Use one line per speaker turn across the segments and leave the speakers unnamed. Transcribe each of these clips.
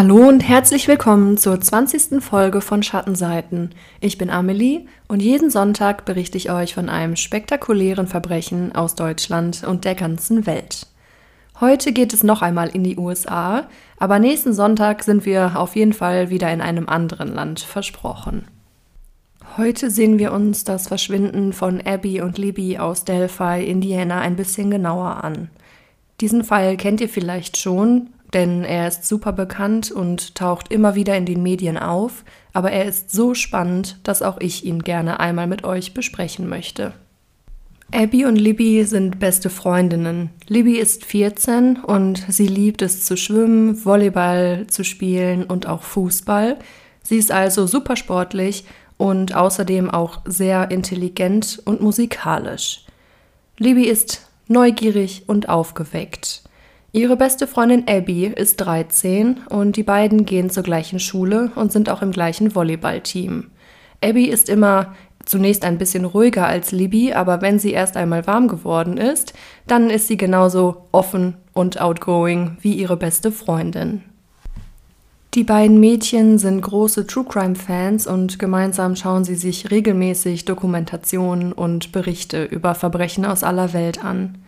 Hallo und herzlich willkommen zur 20. Folge von Schattenseiten. Ich bin Amelie und jeden Sonntag berichte ich euch von einem spektakulären Verbrechen aus Deutschland und der ganzen Welt. Heute geht es noch einmal in die USA, aber nächsten Sonntag sind wir auf jeden Fall wieder in einem anderen Land versprochen. Heute sehen wir uns das Verschwinden von Abby und Libby aus Delphi, Indiana, ein bisschen genauer an. Diesen Fall kennt ihr vielleicht schon, denn er ist super bekannt und taucht immer wieder in den Medien auf, aber er ist so spannend, dass auch ich ihn gerne einmal mit euch besprechen möchte. Abby und Libby sind beste Freundinnen. Libby ist 14 und sie liebt es zu schwimmen, Volleyball zu spielen und auch Fußball. Sie ist also super sportlich und außerdem auch sehr intelligent und musikalisch. Libby ist neugierig und aufgeweckt. Ihre beste Freundin Abby ist 13 und die beiden gehen zur gleichen Schule und sind auch im gleichen Volleyballteam. Abby ist immer zunächst ein bisschen ruhiger als Libby, aber wenn sie erst einmal warm geworden ist, dann ist sie genauso offen und outgoing wie ihre beste Freundin. Die beiden Mädchen sind große True Crime Fans und gemeinsam schauen sie sich regelmäßig Dokumentationen und Berichte über Verbrechen aus aller Welt an.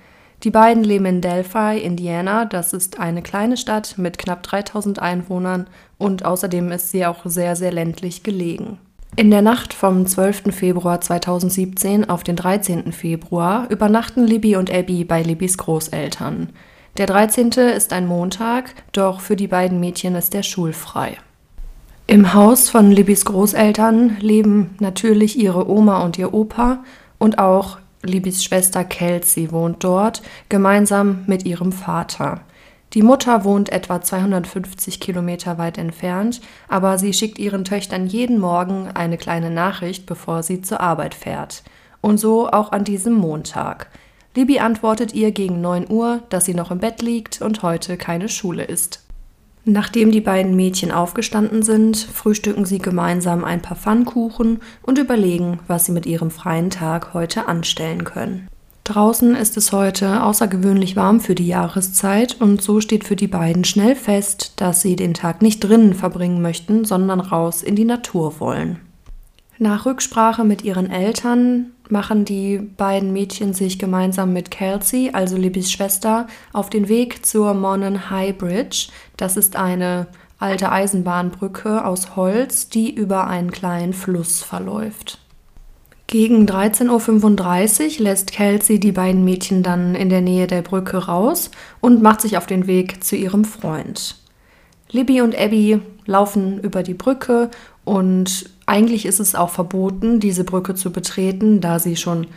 Die beiden leben in Delphi, Indiana. Das ist eine kleine Stadt mit knapp 3000 Einwohnern und außerdem ist sie auch sehr, sehr ländlich gelegen. In der Nacht vom 12. Februar 2017 auf den 13. Februar übernachten Libby und Abby bei Libbys Großeltern. Der 13. ist ein Montag, doch für die beiden Mädchen ist der schulfrei. Im Haus von Libbys Großeltern leben natürlich ihre Oma und ihr Opa und auch Libys Schwester Kelsey wohnt dort, gemeinsam mit ihrem Vater. Die Mutter wohnt etwa 250 Kilometer weit entfernt, aber sie schickt ihren Töchtern jeden Morgen eine kleine Nachricht, bevor sie zur Arbeit fährt. Und so auch an diesem Montag. Libby antwortet ihr gegen 9 Uhr, dass sie noch im Bett liegt und heute keine Schule ist. Nachdem die beiden Mädchen aufgestanden sind, frühstücken sie gemeinsam ein paar Pfannkuchen und überlegen, was sie mit ihrem freien Tag heute anstellen können. Draußen ist es heute außergewöhnlich warm für die Jahreszeit und so steht für die beiden schnell fest, dass sie den Tag nicht drinnen verbringen möchten, sondern raus in die Natur wollen. Nach Rücksprache mit ihren Eltern machen die beiden Mädchen sich gemeinsam mit Kelsey, also Libbys Schwester, auf den Weg zur Monon High Bridge. Das ist eine alte Eisenbahnbrücke aus Holz, die über einen kleinen Fluss verläuft. Gegen 13.35 Uhr lässt Kelsey die beiden Mädchen dann in der Nähe der Brücke raus und macht sich auf den Weg zu ihrem Freund. Libby und Abby laufen über die Brücke und eigentlich ist es auch verboten, diese Brücke zu betreten, da sie schon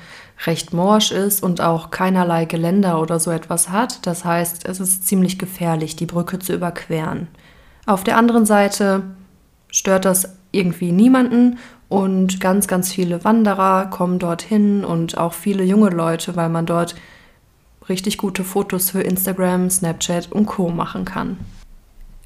recht morsch ist und auch keinerlei Geländer oder so etwas hat. Das heißt, es ist ziemlich gefährlich, die Brücke zu überqueren. Auf der anderen Seite stört das irgendwie niemanden und ganz, ganz viele Wanderer kommen dorthin und auch viele junge Leute, weil man dort richtig gute Fotos für Instagram, Snapchat und Co machen kann.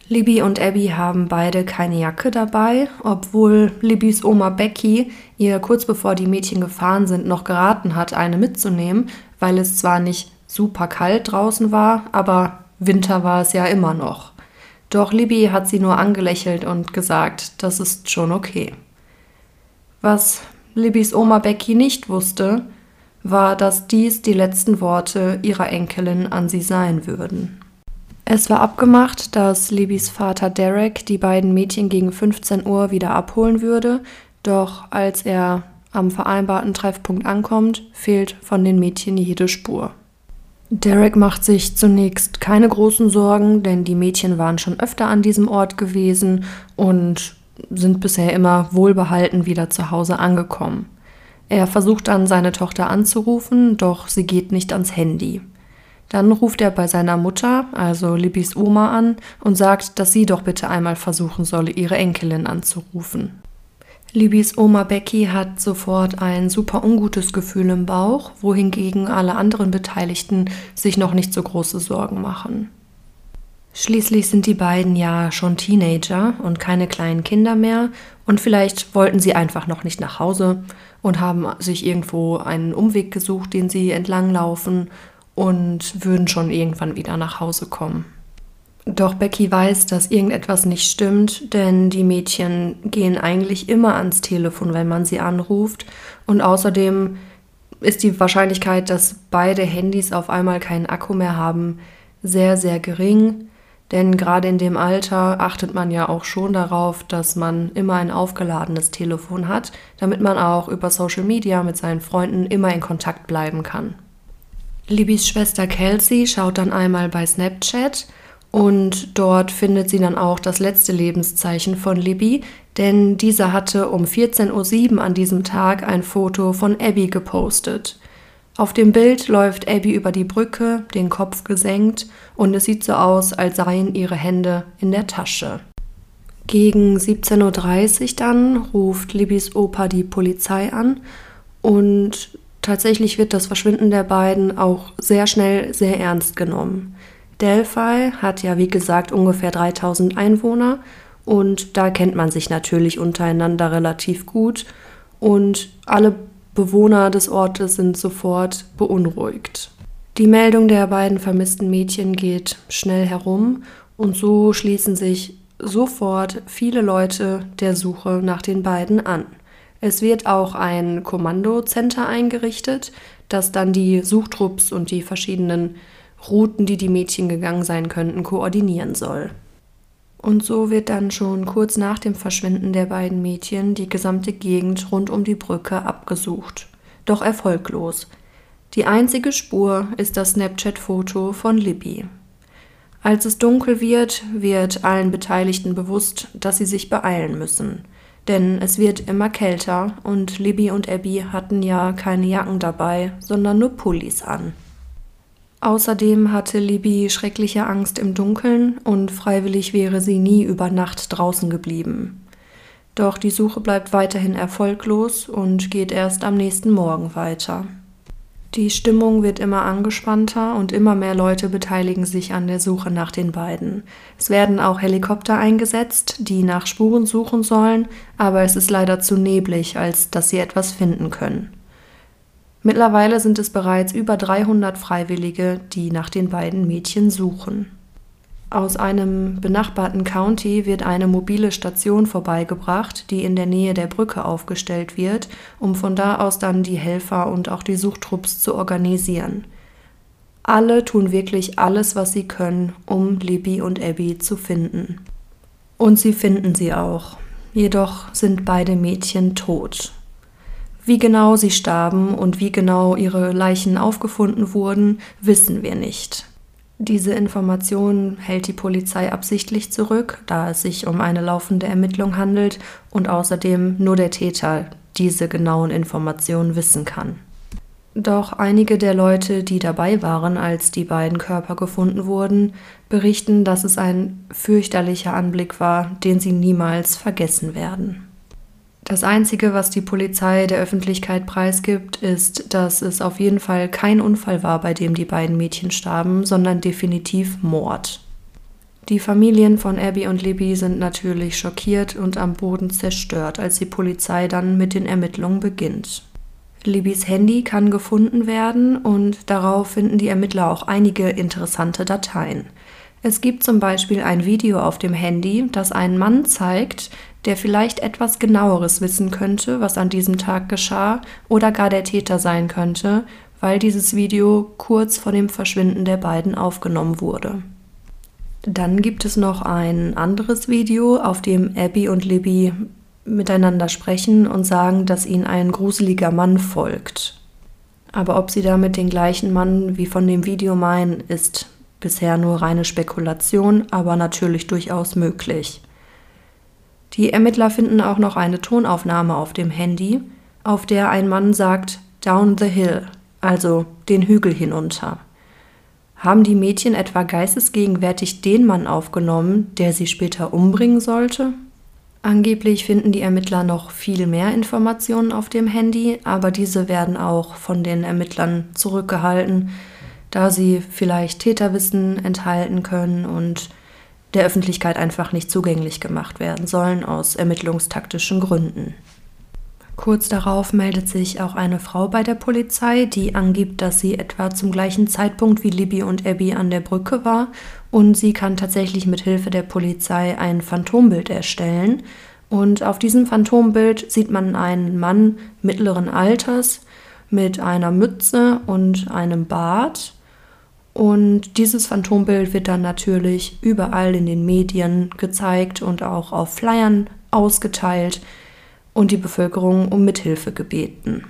Libby und Abby haben beide keine Jacke dabei, obwohl Libbys Oma Becky ihr kurz bevor die Mädchen gefahren sind noch geraten hat, eine mitzunehmen, weil es zwar nicht super kalt draußen war, aber Winter war es ja immer noch. Doch Libby hat sie nur angelächelt und gesagt, das ist schon okay. Was Libbys Oma Becky nicht wusste, war, dass dies die letzten Worte ihrer Enkelin an sie sein würden. Es war abgemacht, dass Libbys Vater Derek die beiden Mädchen gegen 15 Uhr wieder abholen würde, doch als er am vereinbarten Treffpunkt ankommt, fehlt von den Mädchen jede Spur. Derek macht sich zunächst keine großen Sorgen, denn die Mädchen waren schon öfter an diesem Ort gewesen und sind bisher immer wohlbehalten wieder zu Hause angekommen. Er versucht dann seine Tochter anzurufen, doch sie geht nicht ans Handy. Dann ruft er bei seiner Mutter, also Libbys Oma, an und sagt, dass sie doch bitte einmal versuchen solle, ihre Enkelin anzurufen. Libbys Oma Becky hat sofort ein super ungutes Gefühl im Bauch, wohingegen alle anderen Beteiligten sich noch nicht so große Sorgen machen. Schließlich sind die beiden ja schon Teenager und keine kleinen Kinder mehr und vielleicht wollten sie einfach noch nicht nach Hause und haben sich irgendwo einen Umweg gesucht, den sie entlanglaufen und würden schon irgendwann wieder nach Hause kommen. Doch Becky weiß, dass irgendetwas nicht stimmt, denn die Mädchen gehen eigentlich immer ans Telefon, wenn man sie anruft. Und außerdem ist die Wahrscheinlichkeit, dass beide Handys auf einmal keinen Akku mehr haben, sehr, sehr gering. Denn gerade in dem Alter achtet man ja auch schon darauf, dass man immer ein aufgeladenes Telefon hat, damit man auch über Social Media mit seinen Freunden immer in Kontakt bleiben kann. Libbys Schwester Kelsey schaut dann einmal bei Snapchat und dort findet sie dann auch das letzte Lebenszeichen von Libby, denn dieser hatte um 14.07 Uhr an diesem Tag ein Foto von Abby gepostet. Auf dem Bild läuft Abby über die Brücke, den Kopf gesenkt, und es sieht so aus, als seien ihre Hände in der Tasche. Gegen 17.30 Uhr dann ruft Libbys Opa die Polizei an und tatsächlich wird das Verschwinden der beiden auch sehr schnell sehr ernst genommen. Delphi hat ja, wie gesagt, ungefähr 3000 Einwohner und da kennt man sich natürlich untereinander relativ gut und alle Bewohner des Ortes sind sofort beunruhigt. Die Meldung der beiden vermissten Mädchen geht schnell herum und so schließen sich sofort viele Leute der Suche nach den beiden an. Es wird auch ein Kommandocenter eingerichtet, das dann die Suchtrupps und die verschiedenen Routen, die die Mädchen gegangen sein könnten, koordinieren soll. Und so wird dann schon kurz nach dem Verschwinden der beiden Mädchen die gesamte Gegend rund um die Brücke abgesucht. Doch erfolglos. Die einzige Spur ist das Snapchat-Foto von Libby. Als es dunkel wird, wird allen Beteiligten bewusst, dass sie sich beeilen müssen. Denn es wird immer kälter und Libby und Abby hatten ja keine Jacken dabei, sondern nur Pullis an. Außerdem hatte Libby schreckliche Angst im Dunkeln und freiwillig wäre sie nie über Nacht draußen geblieben. Doch die Suche bleibt weiterhin erfolglos und geht erst am nächsten Morgen weiter. Die Stimmung wird immer angespannter und immer mehr Leute beteiligen sich an der Suche nach den beiden. Es werden auch Helikopter eingesetzt, die nach Spuren suchen sollen, aber es ist leider zu neblig, als dass sie etwas finden können. Mittlerweile sind es bereits über 300 Freiwillige, die nach den beiden Mädchen suchen. Aus einem benachbarten County wird eine mobile Station vorbeigebracht, die in der Nähe der Brücke aufgestellt wird, um von da aus dann die Helfer und auch die Suchtrupps zu organisieren. Alle tun wirklich alles, was sie können, um Libby und Abby zu finden. Und sie finden sie auch. Jedoch sind beide Mädchen tot. Wie genau sie starben und wie genau ihre Leichen aufgefunden wurden, wissen wir nicht. Diese Information hält die Polizei absichtlich zurück, da es sich um eine laufende Ermittlung handelt und außerdem nur der Täter diese genauen Informationen wissen kann. Doch einige der Leute, die dabei waren, als die beiden Körper gefunden wurden, berichten, dass es ein fürchterlicher Anblick war, den sie niemals vergessen werden. Das Einzige, was die Polizei der Öffentlichkeit preisgibt, ist, dass es auf jeden Fall kein Unfall war, bei dem die beiden Mädchen starben, sondern definitiv Mord. Die Familien von Abby und Libby sind natürlich schockiert und am Boden zerstört, als die Polizei dann mit den Ermittlungen beginnt. Libbys Handy kann gefunden werden und darauf finden die Ermittler auch einige interessante Dateien. Es gibt zum Beispiel ein Video auf dem Handy, das einen Mann zeigt, der vielleicht etwas genaueres wissen könnte, was an diesem Tag geschah oder gar der Täter sein könnte, weil dieses Video kurz vor dem Verschwinden der beiden aufgenommen wurde. Dann gibt es noch ein anderes Video, auf dem Abby und Libby miteinander sprechen und sagen, dass ihnen ein gruseliger Mann folgt. Aber ob sie damit den gleichen Mann wie von dem Video meinen, ist Bisher nur reine Spekulation, aber natürlich durchaus möglich. Die Ermittler finden auch noch eine Tonaufnahme auf dem Handy, auf der ein Mann sagt Down the Hill, also den Hügel hinunter. Haben die Mädchen etwa geistesgegenwärtig den Mann aufgenommen, der sie später umbringen sollte? Angeblich finden die Ermittler noch viel mehr Informationen auf dem Handy, aber diese werden auch von den Ermittlern zurückgehalten, da sie vielleicht Täterwissen enthalten können und der Öffentlichkeit einfach nicht zugänglich gemacht werden sollen aus ermittlungstaktischen Gründen. Kurz darauf meldet sich auch eine Frau bei der Polizei, die angibt, dass sie etwa zum gleichen Zeitpunkt wie Libby und Abby an der Brücke war und sie kann tatsächlich mit Hilfe der Polizei ein Phantombild erstellen. Und auf diesem Phantombild sieht man einen Mann mittleren Alters mit einer Mütze und einem Bart. Und dieses Phantombild wird dann natürlich überall in den Medien gezeigt und auch auf Flyern ausgeteilt und die Bevölkerung um Mithilfe gebeten.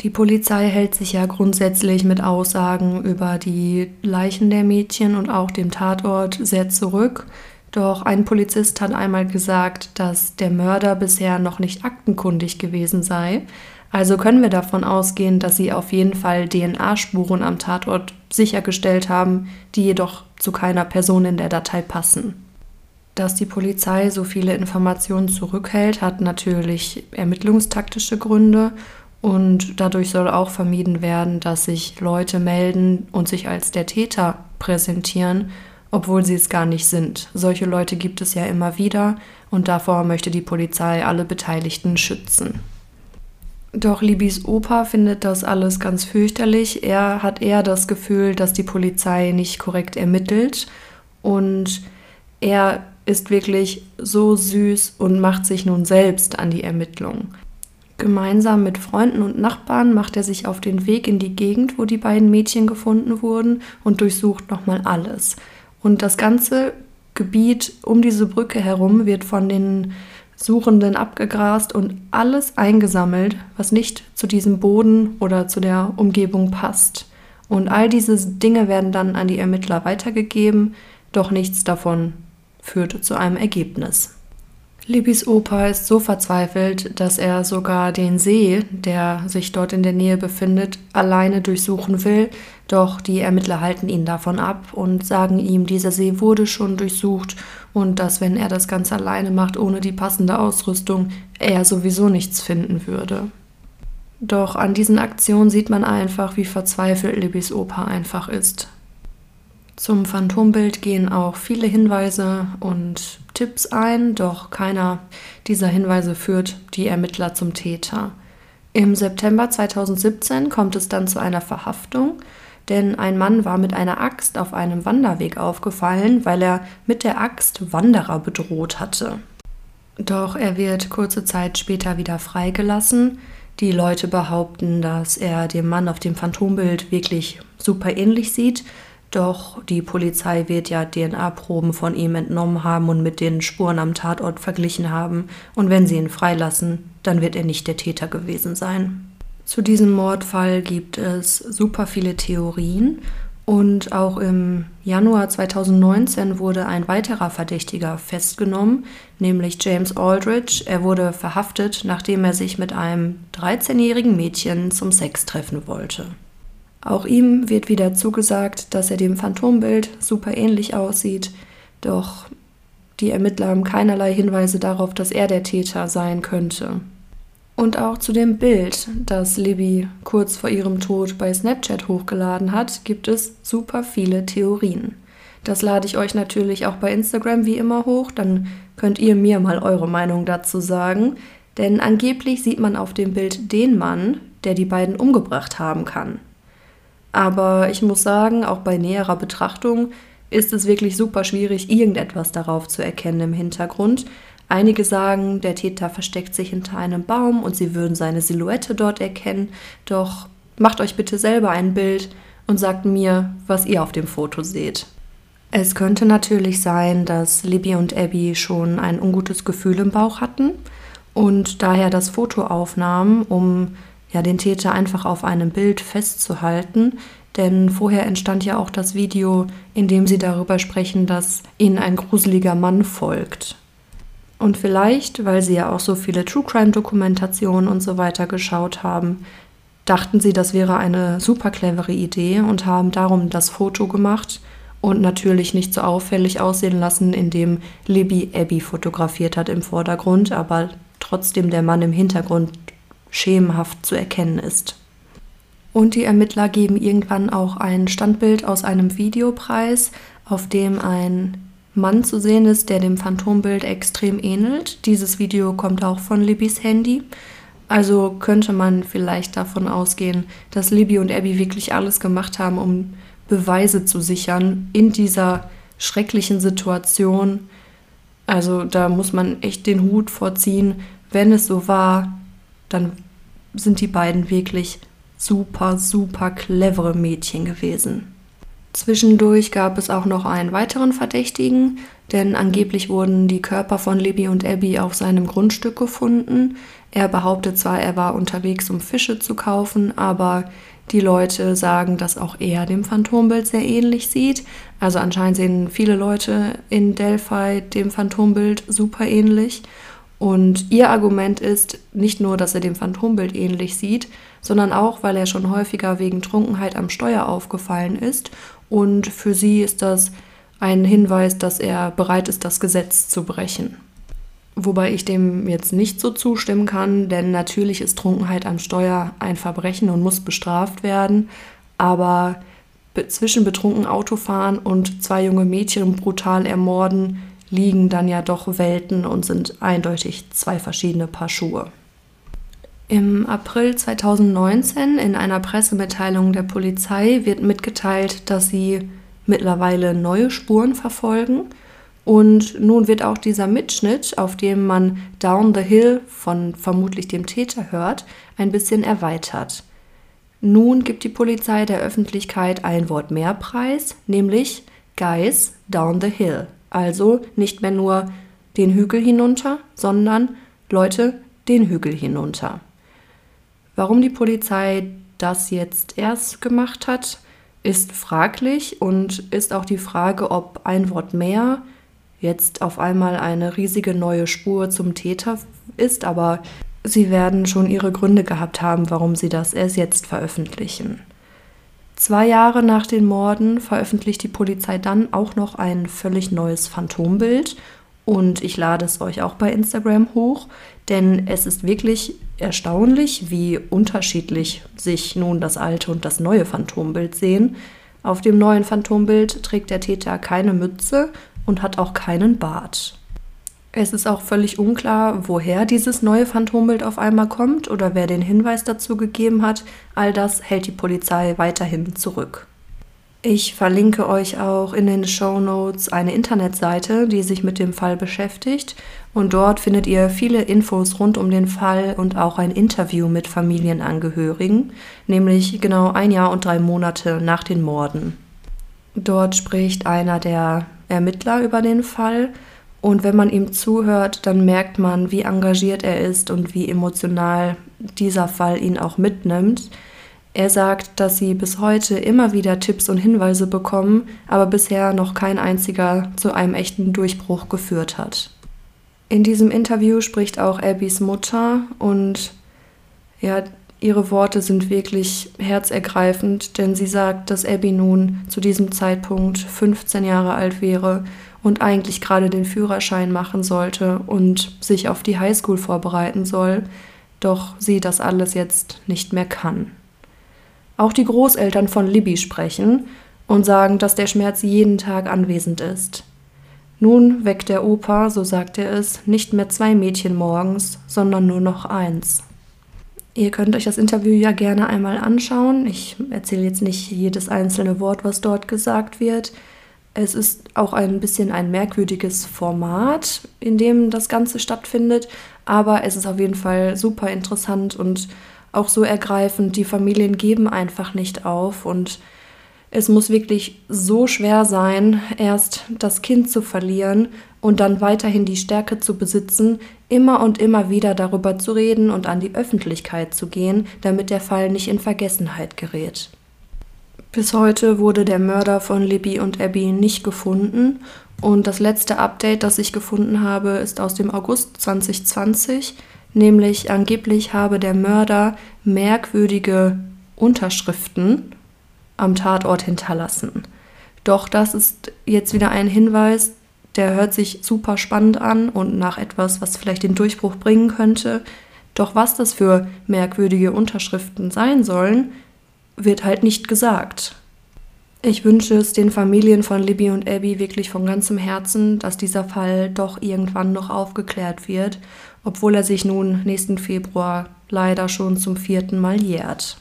Die Polizei hält sich ja grundsätzlich mit Aussagen über die Leichen der Mädchen und auch dem Tatort sehr zurück. Doch ein Polizist hat einmal gesagt, dass der Mörder bisher noch nicht aktenkundig gewesen sei. Also können wir davon ausgehen, dass sie auf jeden Fall DNA-Spuren am Tatort sichergestellt haben, die jedoch zu keiner Person in der Datei passen. Dass die Polizei so viele Informationen zurückhält, hat natürlich ermittlungstaktische Gründe und dadurch soll auch vermieden werden, dass sich Leute melden und sich als der Täter präsentieren, obwohl sie es gar nicht sind. Solche Leute gibt es ja immer wieder und davor möchte die Polizei alle Beteiligten schützen. Doch Libys Opa findet das alles ganz fürchterlich. Er hat eher das Gefühl, dass die Polizei nicht korrekt ermittelt und er ist wirklich so süß und macht sich nun selbst an die Ermittlung. Gemeinsam mit Freunden und Nachbarn macht er sich auf den Weg in die Gegend, wo die beiden Mädchen gefunden wurden und durchsucht nochmal alles. Und das ganze Gebiet um diese Brücke herum wird von den Suchenden abgegrast und alles eingesammelt, was nicht zu diesem Boden oder zu der Umgebung passt. Und all diese Dinge werden dann an die Ermittler weitergegeben, doch nichts davon führte zu einem Ergebnis. Libys Opa ist so verzweifelt, dass er sogar den See, der sich dort in der Nähe befindet, alleine durchsuchen will, doch die Ermittler halten ihn davon ab und sagen ihm, dieser See wurde schon durchsucht und dass wenn er das ganz alleine macht, ohne die passende Ausrüstung, er sowieso nichts finden würde. Doch an diesen Aktionen sieht man einfach, wie verzweifelt Libys Opa einfach ist. Zum Phantombild gehen auch viele Hinweise und Tipps ein, doch keiner dieser Hinweise führt die Ermittler zum Täter. Im September 2017 kommt es dann zu einer Verhaftung, denn ein Mann war mit einer Axt auf einem Wanderweg aufgefallen, weil er mit der Axt Wanderer bedroht hatte. Doch er wird kurze Zeit später wieder freigelassen. Die Leute behaupten, dass er dem Mann auf dem Phantombild wirklich super ähnlich sieht, doch die Polizei wird ja DNA-Proben von ihm entnommen haben und mit den Spuren am Tatort verglichen haben. Und wenn sie ihn freilassen, dann wird er nicht der Täter gewesen sein. Zu diesem Mordfall gibt es super viele Theorien. Und auch im Januar 2019 wurde ein weiterer Verdächtiger festgenommen, nämlich James Aldridge. Er wurde verhaftet, nachdem er sich mit einem 13-jährigen Mädchen zum Sex treffen wollte. Auch ihm wird wieder zugesagt, dass er dem Phantombild super ähnlich aussieht, doch die Ermittler haben keinerlei Hinweise darauf, dass er der Täter sein könnte. Und auch zu dem Bild, das Libby kurz vor ihrem Tod bei Snapchat hochgeladen hat, gibt es super viele Theorien. Das lade ich euch natürlich auch bei Instagram wie immer hoch, dann könnt ihr mir mal eure Meinung dazu sagen. Denn angeblich sieht man auf dem Bild den Mann, der die beiden umgebracht haben kann. Aber ich muss sagen, auch bei näherer Betrachtung ist es wirklich super schwierig, irgendetwas darauf zu erkennen im Hintergrund. Einige sagen, der Täter versteckt sich hinter einem Baum und sie würden seine Silhouette dort erkennen. Doch macht euch bitte selber ein Bild und sagt mir, was ihr auf dem Foto seht. Es könnte natürlich sein, dass Libby und Abby schon ein ungutes Gefühl im Bauch hatten und daher das Foto aufnahmen, um ja, den Täter einfach auf einem Bild festzuhalten. Denn vorher entstand ja auch das Video, in dem sie darüber sprechen, dass ihnen ein gruseliger Mann folgt. Und vielleicht, weil sie ja auch so viele True Crime-Dokumentationen und so weiter geschaut haben, dachten sie, das wäre eine super clevere Idee und haben darum das Foto gemacht und natürlich nicht so auffällig aussehen lassen, indem Libby Abby fotografiert hat im Vordergrund, aber trotzdem der Mann im Hintergrund schemenhaft zu erkennen ist. Und die Ermittler geben irgendwann auch ein Standbild aus einem Videopreis, auf dem ein Mann zu sehen ist, der dem Phantombild extrem ähnelt. Dieses Video kommt auch von Libbys Handy. Also könnte man vielleicht davon ausgehen, dass Libby und Abby wirklich alles gemacht haben, um Beweise zu sichern in dieser schrecklichen Situation. Also da muss man echt den Hut vorziehen. Wenn es so war, dann sind die beiden wirklich super, super clevere Mädchen gewesen. Zwischendurch gab es auch noch einen weiteren Verdächtigen, denn angeblich wurden die Körper von Libby und Abby auf seinem Grundstück gefunden. Er behauptet zwar, er war unterwegs, um Fische zu kaufen, aber die Leute sagen, dass auch er dem Phantombild sehr ähnlich sieht. Also anscheinend sehen viele Leute in Delphi dem Phantombild super ähnlich. Und ihr Argument ist nicht nur, dass er dem Phantombild ähnlich sieht, sondern auch, weil er schon häufiger wegen Trunkenheit am Steuer aufgefallen ist. Und für sie ist das ein Hinweis, dass er bereit ist, das Gesetz zu brechen. Wobei ich dem jetzt nicht so zustimmen kann, denn natürlich ist Trunkenheit am Steuer ein Verbrechen und muss bestraft werden. Aber zwischen betrunken Autofahren und zwei junge Mädchen brutal ermorden liegen dann ja doch Welten und sind eindeutig zwei verschiedene Paar Schuhe. Im April 2019 in einer Pressemitteilung der Polizei wird mitgeteilt, dass sie mittlerweile neue Spuren verfolgen. Und nun wird auch dieser Mitschnitt, auf dem man Down the Hill von vermutlich dem Täter hört, ein bisschen erweitert. Nun gibt die Polizei der Öffentlichkeit ein Wort mehr preis, nämlich Guys Down the Hill. Also nicht mehr nur den Hügel hinunter, sondern Leute den Hügel hinunter. Warum die Polizei das jetzt erst gemacht hat, ist fraglich und ist auch die Frage, ob ein Wort mehr jetzt auf einmal eine riesige neue Spur zum Täter ist, aber sie werden schon ihre Gründe gehabt haben, warum sie das erst jetzt veröffentlichen. Zwei Jahre nach den Morden veröffentlicht die Polizei dann auch noch ein völlig neues Phantombild und ich lade es euch auch bei Instagram hoch, denn es ist wirklich erstaunlich, wie unterschiedlich sich nun das alte und das neue Phantombild sehen. Auf dem neuen Phantombild trägt der Täter keine Mütze und hat auch keinen Bart. Es ist auch völlig unklar, woher dieses neue Phantombild auf einmal kommt oder wer den Hinweis dazu gegeben hat. All das hält die Polizei weiterhin zurück. Ich verlinke euch auch in den Show Notes eine Internetseite, die sich mit dem Fall beschäftigt. Und dort findet ihr viele Infos rund um den Fall und auch ein Interview mit Familienangehörigen, nämlich genau ein Jahr und drei Monate nach den Morden. Dort spricht einer der Ermittler über den Fall und wenn man ihm zuhört, dann merkt man, wie engagiert er ist und wie emotional dieser Fall ihn auch mitnimmt. Er sagt, dass sie bis heute immer wieder Tipps und Hinweise bekommen, aber bisher noch kein einziger zu einem echten Durchbruch geführt hat. In diesem Interview spricht auch Abbys Mutter und ja, ihre Worte sind wirklich herzergreifend, denn sie sagt, dass Abby nun zu diesem Zeitpunkt 15 Jahre alt wäre und eigentlich gerade den Führerschein machen sollte und sich auf die Highschool vorbereiten soll, doch sie das alles jetzt nicht mehr kann. Auch die Großeltern von Libby sprechen und sagen, dass der Schmerz jeden Tag anwesend ist. Nun weckt der Opa, so sagt er es, nicht mehr zwei Mädchen morgens, sondern nur noch eins. Ihr könnt euch das Interview ja gerne einmal anschauen. Ich erzähle jetzt nicht jedes einzelne Wort, was dort gesagt wird. Es ist auch ein bisschen ein merkwürdiges Format, in dem das Ganze stattfindet, aber es ist auf jeden Fall super interessant und auch so ergreifend. Die Familien geben einfach nicht auf und es muss wirklich so schwer sein, erst das Kind zu verlieren und dann weiterhin die Stärke zu besitzen, immer und immer wieder darüber zu reden und an die Öffentlichkeit zu gehen, damit der Fall nicht in Vergessenheit gerät. Bis heute wurde der Mörder von Libby und Abby nicht gefunden und das letzte Update, das ich gefunden habe, ist aus dem August 2020, nämlich angeblich habe der Mörder merkwürdige Unterschriften am Tatort hinterlassen. Doch das ist jetzt wieder ein Hinweis, der hört sich super spannend an und nach etwas, was vielleicht den Durchbruch bringen könnte. Doch was das für merkwürdige Unterschriften sein sollen, wird halt nicht gesagt. Ich wünsche es den Familien von Libby und Abby wirklich von ganzem Herzen, dass dieser Fall doch irgendwann noch aufgeklärt wird, obwohl er sich nun nächsten Februar leider schon zum vierten Mal jährt.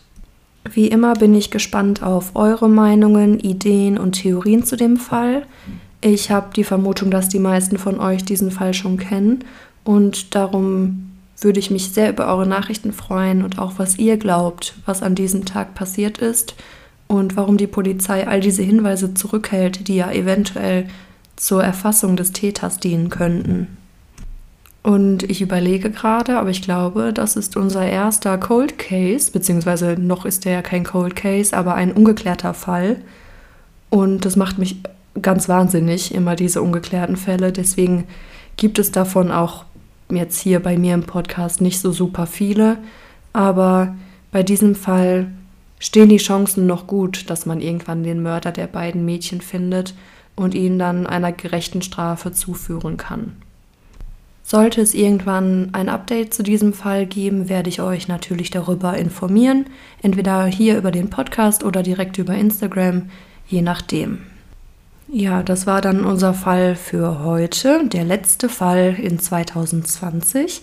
Wie immer bin ich gespannt auf eure Meinungen, Ideen und Theorien zu dem Fall. Ich habe die Vermutung, dass die meisten von euch diesen Fall schon kennen und darum würde ich mich sehr über eure Nachrichten freuen und auch was ihr glaubt, was an diesem Tag passiert ist und warum die Polizei all diese Hinweise zurückhält, die ja eventuell zur Erfassung des Täters dienen könnten. Und ich überlege gerade, aber ich glaube, das ist unser erster Cold Case, beziehungsweise noch ist der ja kein Cold Case, aber ein ungeklärter Fall. Und das macht mich ganz wahnsinnig, immer diese ungeklärten Fälle. Deswegen gibt es davon auch jetzt hier bei mir im Podcast nicht so super viele. Aber bei diesem Fall stehen die Chancen noch gut, dass man irgendwann den Mörder der beiden Mädchen findet und ihn dann einer gerechten Strafe zuführen kann. Sollte es irgendwann ein Update zu diesem Fall geben, werde ich euch natürlich darüber informieren, entweder hier über den Podcast oder direkt über Instagram, je nachdem. Ja, das war dann unser Fall für heute, der letzte Fall in 2020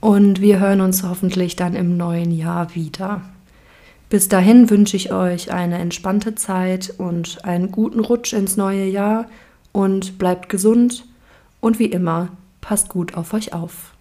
und wir hören uns hoffentlich dann im neuen Jahr wieder. Bis dahin wünsche ich euch eine entspannte Zeit und einen guten Rutsch ins neue Jahr und bleibt gesund und wie immer, passt gut auf euch auf.